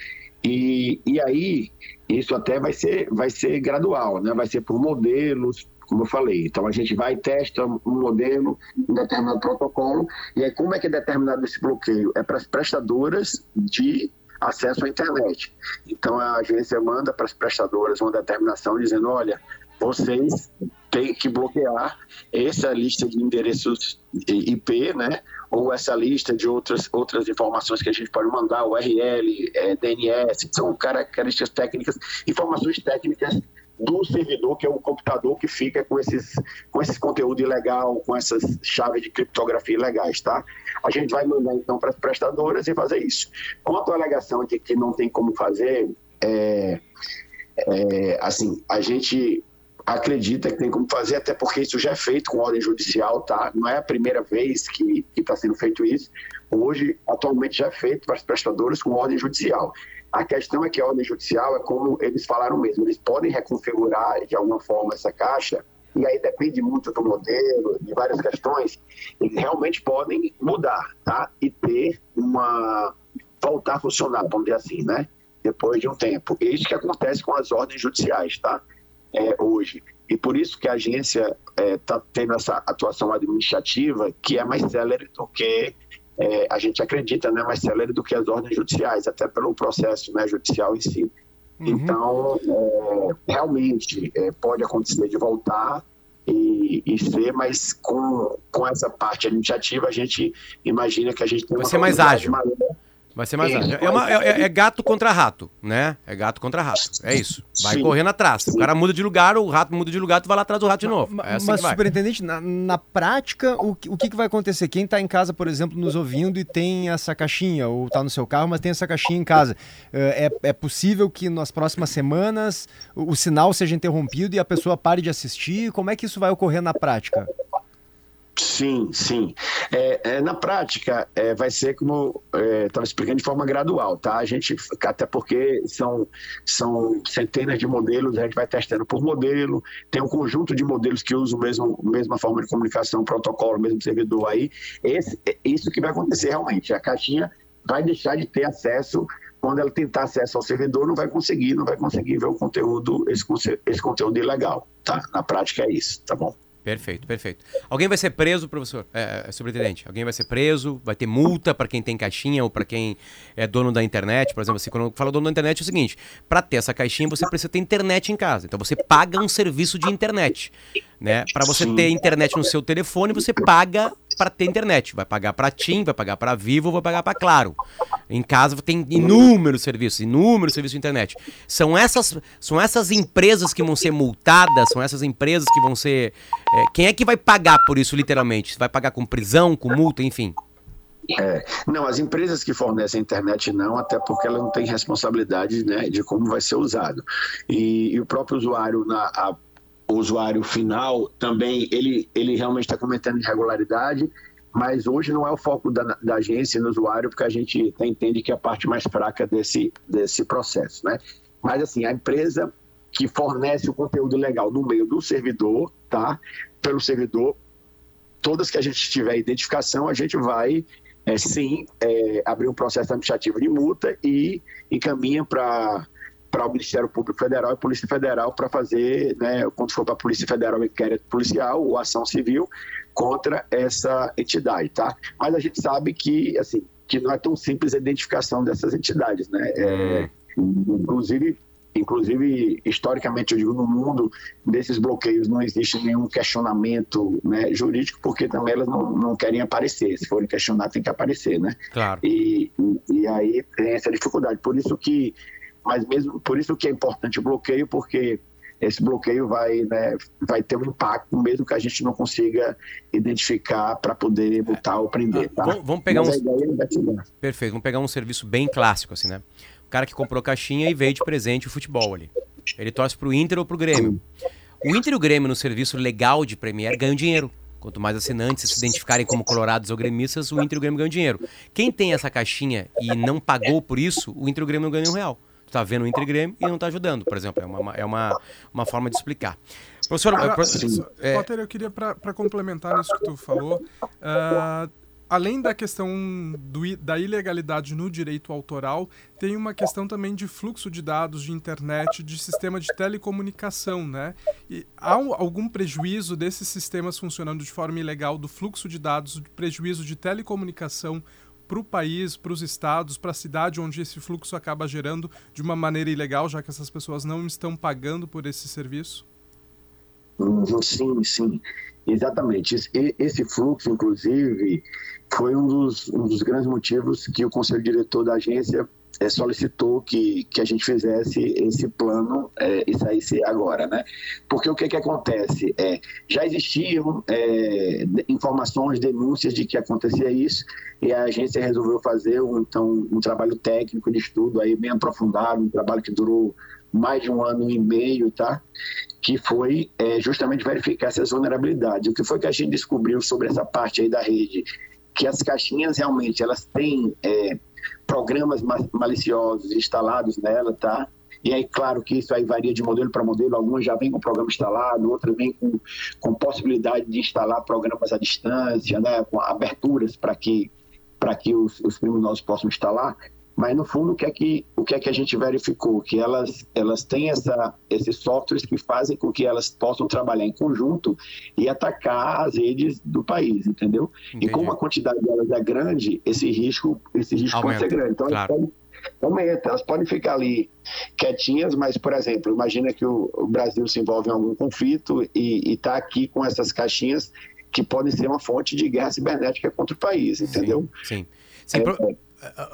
E, e aí, isso até vai ser, vai ser gradual, né? vai ser por modelos, como eu falei. Então, a gente vai e testa um modelo, um determinado protocolo, e aí como é que é determinado esse bloqueio? É para as prestadoras de acesso à internet. Então, a agência manda para as prestadoras uma determinação dizendo, olha, vocês têm que bloquear essa lista de endereços IP, né? Ou essa lista de outras, outras informações que a gente pode mandar, URL, eh, DNS, são características técnicas, informações técnicas do servidor, que é o computador que fica com esses, com esse conteúdo ilegal, com essas chaves de criptografia ilegais, tá? A gente vai mandar então para as prestadoras e fazer isso. Quanto à alegação de que não tem como fazer, é, é, assim, a gente acredita que tem como fazer, até porque isso já é feito com ordem judicial, tá? Não é a primeira vez que está sendo feito isso. Hoje, atualmente, já é feito para as prestadoras com ordem judicial. A questão é que a ordem judicial é como eles falaram mesmo, eles podem reconfigurar de alguma forma essa caixa, e aí depende muito do modelo, de várias questões, eles realmente podem mudar, tá? E ter uma. voltar a funcionar, vamos dizer assim, né? Depois de um tempo. É isso que acontece com as ordens judiciais, tá? É, hoje. E por isso que a agência está tendo essa atuação administrativa que é mais célere do que é, a gente acredita, né? Mais célere do que as ordens judiciais, até pelo processo né, judicial em si. Então, é, realmente, é, pode acontecer de voltar e, e ser, mas com, com essa parte administrativa, a gente imagina que a gente tem Vai uma ser mais ágil. maior. Vai ser mais É, ágil. É, uma- é- é gato contra rato, né? É gato contra rato. É isso. Vai Sim. correndo atrás. O cara muda de lugar, o rato muda de lugar, tu vai lá atrás do rato de novo. É assim Mas, que vai. superintendente, na, na prática, o, que- o que, que vai acontecer? Quem está em casa, por exemplo, nos ouvindo e tem essa caixinha, ou está no seu carro, mas tem essa caixinha em casa, eh, é, é possível que nas próximas semanas o, o sinal seja interrompido e a pessoa pare de assistir? Como é que isso vai ocorrer na prática? Sim, sim. É, é, na prática, é, vai ser como estava explicando de forma gradual, tá? A gente, até porque são, são centenas de modelos, a gente vai testando por modelo, tem um conjunto de modelos que usam a mesmo, mesma forma de comunicação, protocolo, mesmo servidor aí. Esse, é isso que vai acontecer realmente. A caixinha vai deixar de ter acesso quando ela tentar acesso ao servidor, não vai conseguir, não vai conseguir ver o conteúdo, esse, esse conteúdo ilegal, tá? Na prática é isso, tá bom? Perfeito, perfeito. Alguém vai ser preso, professor? É, é, superintendente, alguém vai ser preso? Vai ter multa para quem tem caixinha ou para quem é dono da internet? Por exemplo, assim, quando eu falo dono da internet é o seguinte: para ter essa caixinha você precisa ter internet em casa. Então você paga um serviço de internet. Né? Para você ter internet no seu telefone, você paga para ter internet. Vai pagar para TIM, vai pagar para Vivo, vai pagar para Claro. Em casa tem inúmeros serviços, inúmeros serviços de internet. São essas, são essas empresas que vão ser multadas, são essas empresas que vão ser. É, quem é que vai pagar por isso, literalmente? Vai pagar com prisão, com multa, enfim? É, não, as empresas que fornecem internet não, até porque ela não tem responsabilidade né, de como vai ser usado. E, e o próprio usuário, na, a, o usuário final, também, ele, ele realmente está cometendo irregularidade, mas hoje não é o foco da, da agência no usuário, porque a gente entende que é a parte mais fraca desse, desse processo. Né? Mas, assim, a empresa que fornece o conteúdo legal no meio do servidor, tá? Pelo servidor, todas que a gente tiver identificação, a gente vai é, sim é, abrir um processo administrativo de multa e encaminha para para o Ministério Público Federal e Polícia Federal para fazer, né, quando for para a Polícia Federal, inquérito policial ou ação civil contra essa entidade, tá? Mas a gente sabe que, assim, que não é tão simples a identificação dessas entidades, né? É, inclusive, inclusive, historicamente, eu digo, no mundo desses bloqueios não existe nenhum questionamento né, jurídico, porque também elas não, não querem aparecer. Se forem questionar, tem que aparecer, né? Claro. E, e, e aí tem essa dificuldade. Por isso que, mas mesmo por isso que é importante o bloqueio, porque esse bloqueio vai, né, vai ter um impacto, mesmo que a gente não consiga identificar para poder multar ou prender. Tá? Vamos pegar um. Perfeito, vamos pegar um serviço bem clássico, assim, né? cara que comprou caixinha e veio de presente o futebol ali. Ele torce pro Inter ou pro Grêmio. O Inter e o Grêmio no serviço legal de Premier ganham dinheiro. Quanto mais assinantes se identificarem como colorados ou gremistas, o Inter e o Grêmio ganham dinheiro. Quem tem essa caixinha e não pagou por isso, o Inter e o Grêmio não ganham um real. Tu tá vendo o Inter e Grêmio e não tá ajudando, por exemplo. É uma, é uma, uma forma de explicar. Professor, ah, professor é... Potter, eu queria, para complementar nisso que tu falou, uh, além da questão do, da ilegalidade no direito autoral, tem uma questão também de fluxo de dados de internet, de sistema de telecomunicação, né? E há algum prejuízo desses sistemas funcionando de forma ilegal, do fluxo de dados, de prejuízo de telecomunicação para o país, para os estados, para a cidade onde esse fluxo acaba gerando de uma maneira ilegal, já que essas pessoas não estão pagando por esse serviço? Uhum, sim, sim. Exatamente. Esse fluxo, inclusive, foi um dos, um dos grandes motivos que o conselho diretor da agência é, solicitou que, que a gente fizesse esse plano é, e saísse agora, né? Porque o que que acontece? É, já existiam é, informações, denúncias de que acontecia isso e a agência resolveu fazer um, então, um trabalho técnico de estudo aí bem aprofundado, um trabalho que durou mais de um ano e meio, tá? Que foi é, justamente verificar essas vulnerabilidades. O que foi que a gente descobriu sobre essa parte aí da rede? Que as caixinhas realmente elas têm é, programas maliciosos instalados nela, tá? E aí, claro que isso aí varia de modelo para modelo. Algumas já vêm com programa instalado, outras vêm com, com possibilidade de instalar programas à distância, né? Com aberturas para que, que os, os criminosos possam instalar. Mas, no fundo, o que é que, o que, é que a gente verificou? Que elas, elas têm essa, esses softwares que fazem com que elas possam trabalhar em conjunto e atacar as redes do país, entendeu? Entendi. E como a quantidade delas é grande, esse risco, esse risco pode ser grande. Então, claro. elas, podem, aumenta, elas podem ficar ali quietinhas, mas, por exemplo, imagina que o, Brasil se envolve em algum conflito e está aqui com essas caixinhas que podem ser uma fonte de guerra cibernética contra o país, entendeu? Sim. sim. sim é, pro...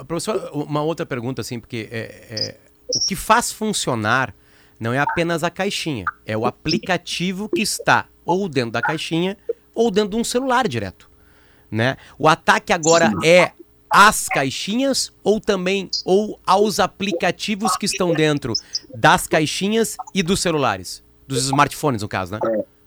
Professor, uma outra pergunta, assim, porque é, é, o que faz funcionar não é apenas a caixinha, é o aplicativo que está ou dentro da caixinha ou dentro de um celular direto. Né? O ataque agora é às caixinhas ou também ou aos aplicativos que estão dentro das caixinhas e dos celulares, dos smartphones no caso, né? É.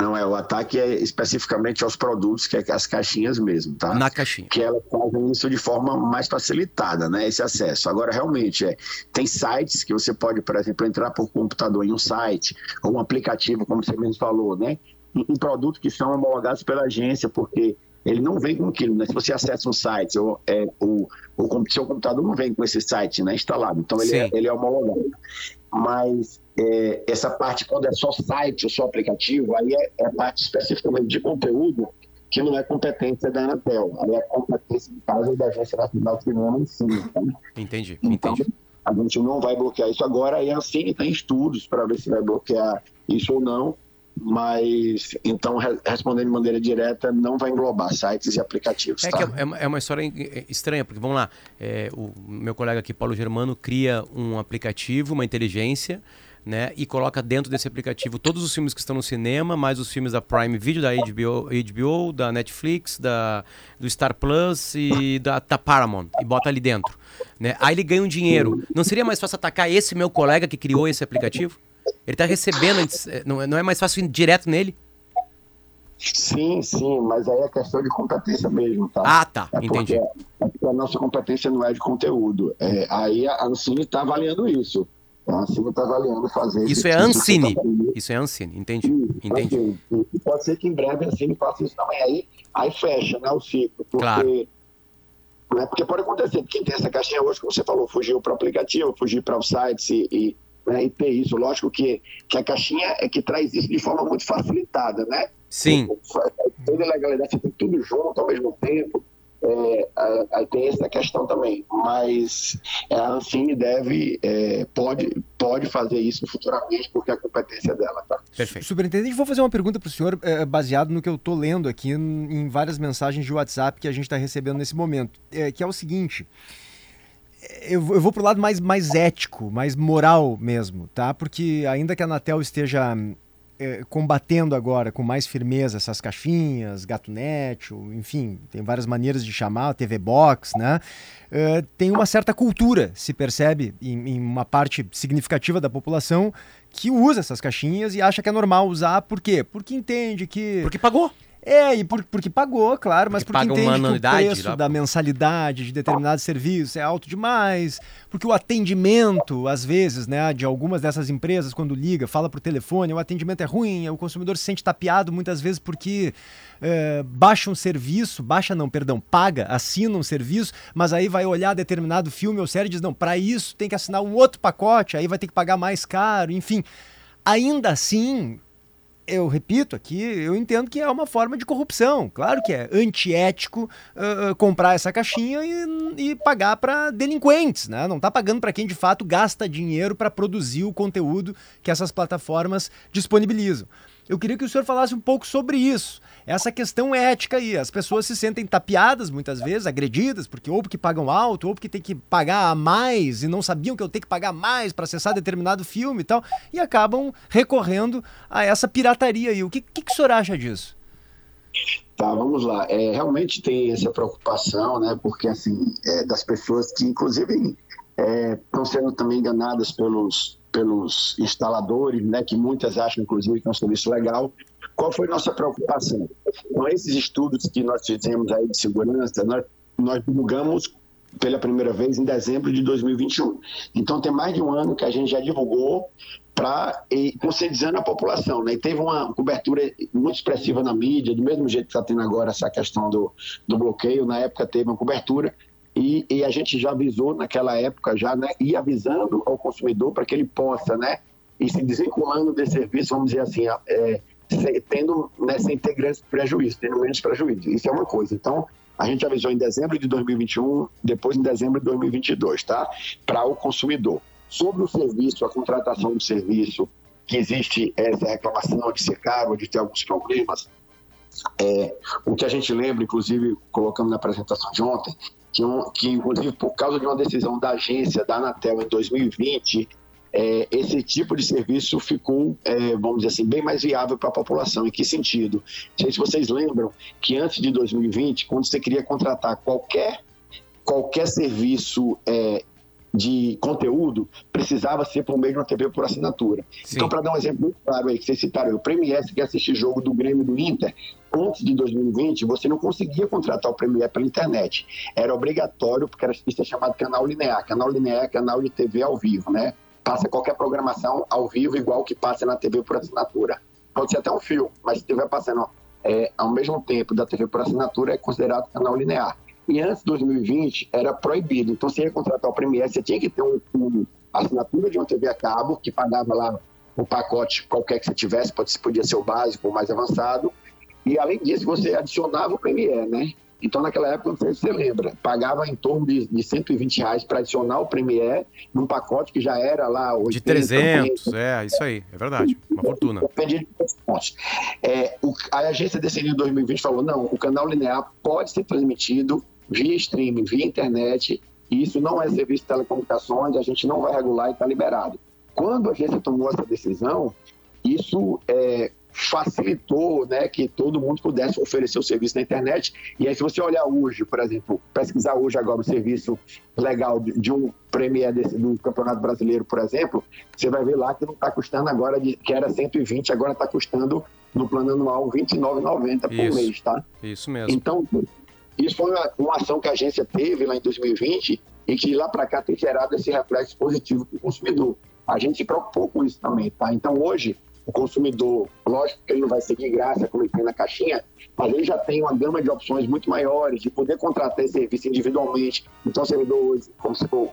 Não, é o ataque é especificamente aos produtos, que é as caixinhas mesmo, tá? Na caixinha. Que elas fazem isso de forma mais facilitada, né? Esse acesso. Agora, realmente, é, tem sites que você pode, por exemplo, entrar por computador em um site, ou um aplicativo, como você mesmo falou, né? Em, produtos que são homologados pela agência, porque ele não vem com aquilo, né? Se você acessa um site, ou, é, o, o seu computador não vem com esse site né, instalado, então ele é, ele é homologado. Mas é, essa parte, quando é só site ou só aplicativo, aí é, é parte especificamente de conteúdo que não é competência da Anatel, aí é competência, de caso, da Agência Nacional de Cinema em si. Tá? Entendi, então, entendi. A gente não vai bloquear isso agora, e assim tem estudos para ver se vai bloquear isso ou não, mas então respondendo de maneira direta não vai englobar sites e aplicativos. É, tá? é, é, uma história é, estranha, porque vamos lá, é, o meu colega aqui, Paulo Germano, cria um aplicativo, uma inteligência, né, e coloca dentro desse aplicativo todos os filmes que estão no cinema, mais os filmes da Prime Video, da HBO, HBO da Netflix, da, do Star Plus e da, da Paramount, e bota ali dentro. Né? Aí ele ganha um dinheiro. Não seria mais fácil atacar esse meu colega que criou esse aplicativo? Ele está recebendo, é, não é mais fácil ir direto nele? Sim, sim, mas aí é questão de competência mesmo, tá? Ah, tá, é entendi. Porque, a nossa competência não é de conteúdo. É, aí a Ancine está avaliando isso. A Ancine está avaliando fazer Isso é Ancine. Isso é Ancine, entendi. Entendi. Assim, e pode ser que em breve a Ancine faça isso também. Aí, aí fecha né, o ciclo. Porque, claro. Né, porque pode acontecer, quem tem essa caixinha hoje, como você falou, fugiu para o aplicativo, fugiu para o site e, e né, e ter isso. Lógico que, que a caixinha é que traz isso de forma muito facilitada, né? Sim. Toda legalidade, você tem tudo junto ao mesmo tempo. É, aí tem essa questão também, mas é, a Ancine deve, é, pode, pode fazer isso futuramente, porque a competência dela, tá? Perfeito. Superintendente, vou fazer uma pergunta para o senhor, é, baseado no que eu estou lendo aqui em várias mensagens de WhatsApp que a gente está recebendo nesse momento, é, que é o seguinte eu, eu vou pro lado mais, mais ético, mais moral mesmo, tá? Porque ainda que a Anatel esteja é, combatendo agora com mais firmeza essas caixinhas, GatoNet, enfim, tem várias maneiras de chamar, TV Box, né? É, tem uma certa cultura, se percebe, em, em, uma parte significativa da população que usa essas caixinhas e acha que é normal usar. Por quê? Porque entende que. Porque pagou. É, e por, porque pagou, claro, mas porque, porque entende que o preço lá, da mensalidade de determinados serviços é alto demais, porque o atendimento, às vezes, né, de algumas dessas empresas, quando liga, fala por telefone, o atendimento é ruim, o consumidor se sente tapeado muitas vezes porque é, baixa um serviço, baixa não, perdão, paga, assina um serviço, mas aí vai olhar determinado filme ou série e diz, não, para isso tem que assinar um outro pacote, aí vai ter que pagar mais caro, enfim. Ainda assim, eu repito aqui, eu entendo que é uma forma de corrupção. Claro que é antiético uh, comprar essa caixinha e, e pagar para delinquentes, né? Não está pagando para quem de fato gasta dinheiro para produzir o conteúdo que essas plataformas disponibilizam. Eu queria que o senhor falasse um pouco sobre isso, essa questão ética aí. As pessoas se sentem tapeadas muitas vezes, agredidas, porque ou porque pagam alto, ou porque tem que pagar a mais e não sabiam que eu tenho que pagar mais para acessar determinado filme e tal, e acabam recorrendo a essa pirataria aí. O que, que, que o senhor acha disso? Tá, vamos lá. É, realmente tem essa preocupação, né? Porque assim, é, das pessoas que inclusive estão é, sendo também enganadas pelos pelos instaladores, né, que muitas acham, inclusive, que é um serviço legal. Qual foi nossa preocupação? Com esses estudos que nós fizemos aí de segurança, nós, nós divulgamos pela primeira vez em dezembro de 2021. Então, tem mais de um ano que a gente já divulgou para conscientizando a população. Né? E teve uma cobertura muito expressiva na mídia, do mesmo jeito que está tendo agora essa questão do, do bloqueio. Na época teve uma cobertura e, e, a gente já avisou naquela época, já, né, e avisando ao consumidor para que ele possa, né, e se desvinculando desse serviço, vamos dizer assim, é, tendo, né, sem ter grandes prejuízos, tendo menos prejuízo. Isso é uma coisa. Então, a gente avisou em dezembro de 2021, depois em dezembro de 2022, tá? Para o consumidor. Sobre o serviço, a contratação do serviço, que existe essa reclamação de ser caro, de ter alguns problemas, é, o que a gente lembra, inclusive colocamos na apresentação de ontem, que, um, que inclusive por causa de uma decisão da agência da Anatel em 2020, é, esse tipo de serviço ficou, é, vamos dizer assim, bem mais viável para a população. Em que sentido? Não sei se vocês lembram que antes de 2020, quando você queria contratar qualquer, qualquer serviço é, de conteúdo, precisava ser por meio de uma TV por assinatura. Sim. Então, para dar um exemplo muito claro aí, que vocês citaram, o Premier, que quer assistir jogo do Grêmio do Inter, antes de 2020, você não conseguia contratar o Premier pela internet. Era obrigatório, porque era isso é chamado canal linear. Canal linear é canal de TV ao vivo, né? Passa qualquer programação ao vivo, igual que passa na TV por assinatura. Pode ser até um fio, mas se estiver passando é, ao mesmo tempo da TV por assinatura, é considerado canal linear. E antes de 2020, era proibido. Então, você ia contratar o Premier, você tinha que ter um, um assinatura de uma TV a cabo, que pagava lá o pacote qualquer que você tivesse, pode, podia ser o básico ou mais avançado, e além disso, você adicionava o Premiere, né? Então, naquela época, não sei se você lembra, pagava em torno de, de 120 reais para adicionar o Premiere num pacote que já era lá... 80, de 300, 80, é, isso aí, é verdade, uma fortuna. Dependia de pontos. É, o, a agência decidiu em 2020, falou, não, o canal linear pode ser transmitido via streaming, via internet, e isso não é serviço de telecomunicações, a gente não vai regular e está liberado. Quando a agência tomou essa decisão, isso é, facilitou né, que todo mundo pudesse oferecer o serviço na internet. E aí, se você olhar hoje, por exemplo, pesquisar hoje agora o serviço legal de, um Premier desse, do Campeonato Brasileiro, por exemplo, você vai ver lá que não está custando agora, de, que era 120, agora está custando no plano anual R$ 29,90 por isso, mês, tá? Isso mesmo. Então, isso foi uma, uma ação que a agência teve lá em 2020 e que lá para cá tem gerado esse reflexo positivo para o consumidor. A gente se preocupou com isso também, tá? Então, hoje, o consumidor, lógico que ele não vai ser de graça, como ele tem na caixinha, mas ele já tem uma gama de opções muito maiores, de poder contratar esse serviço individualmente. Então, o servidor hoje, como se for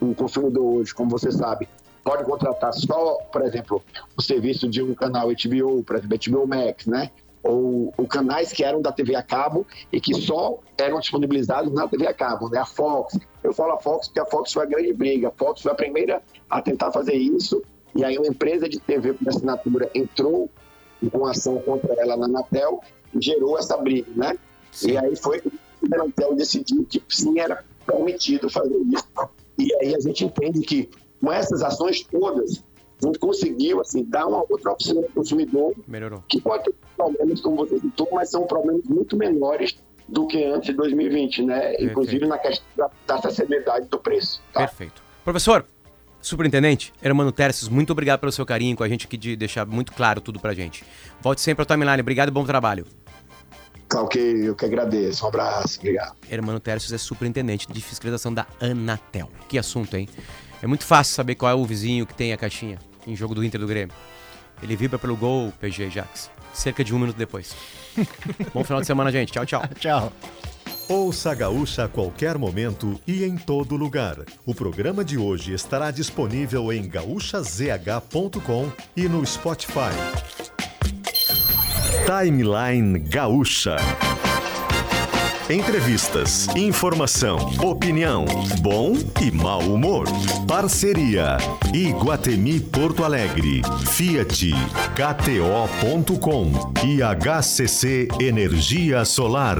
um consumidor hoje, como você sabe, pode contratar só, por exemplo, o serviço de um canal HBO, por exemplo, HBO Max, né? Ou, ou canais que eram da TV a cabo e que só eram disponibilizados na TV a cabo, né? A Fox. Eu falo a Fox porque a Fox foi a grande briga. A Fox foi a primeira a tentar fazer isso e aí uma empresa de TV por assinatura entrou com ação contra ela na Anatel e gerou essa briga, né? Sim. E aí foi que a Anatel decidiu que sim era permitido fazer isso. E aí a gente entende que com essas ações todas, a gente conseguiu assim, dar uma outra opção para o consumidor Melhorou. que pode ter problemas, como você citou, mas são problemas muito menores do que antes de 2020, né? Perfeito. Inclusive na questão da, da acessibilidade do preço. Tá? Perfeito. Professor, Superintendente, Hermano Tercios, muito obrigado pelo seu carinho com a gente aqui de deixar muito claro tudo pra gente. Volte sempre ao timeline. Obrigado e bom trabalho. Tá ok, eu que agradeço. Um abraço, obrigado. Hermano Tercios é superintendente de fiscalização da Anatel. Que assunto, hein? É muito fácil saber qual é o vizinho que tem a caixinha em jogo do Inter do Grêmio. Ele vibra pelo gol, PG Jax. Cerca de um minuto depois. bom final de semana, gente. Tchau, tchau. tchau. Ouça a Gaúcha a qualquer momento e em todo lugar. O programa de hoje estará disponível em gaúchazh.com e no Spotify. Timeline Gaúcha. Entrevistas, informação, opinião, bom e mau humor. Parceria: Iguatemi Porto Alegre, Fiat, KTO.com e HCC Energia Solar.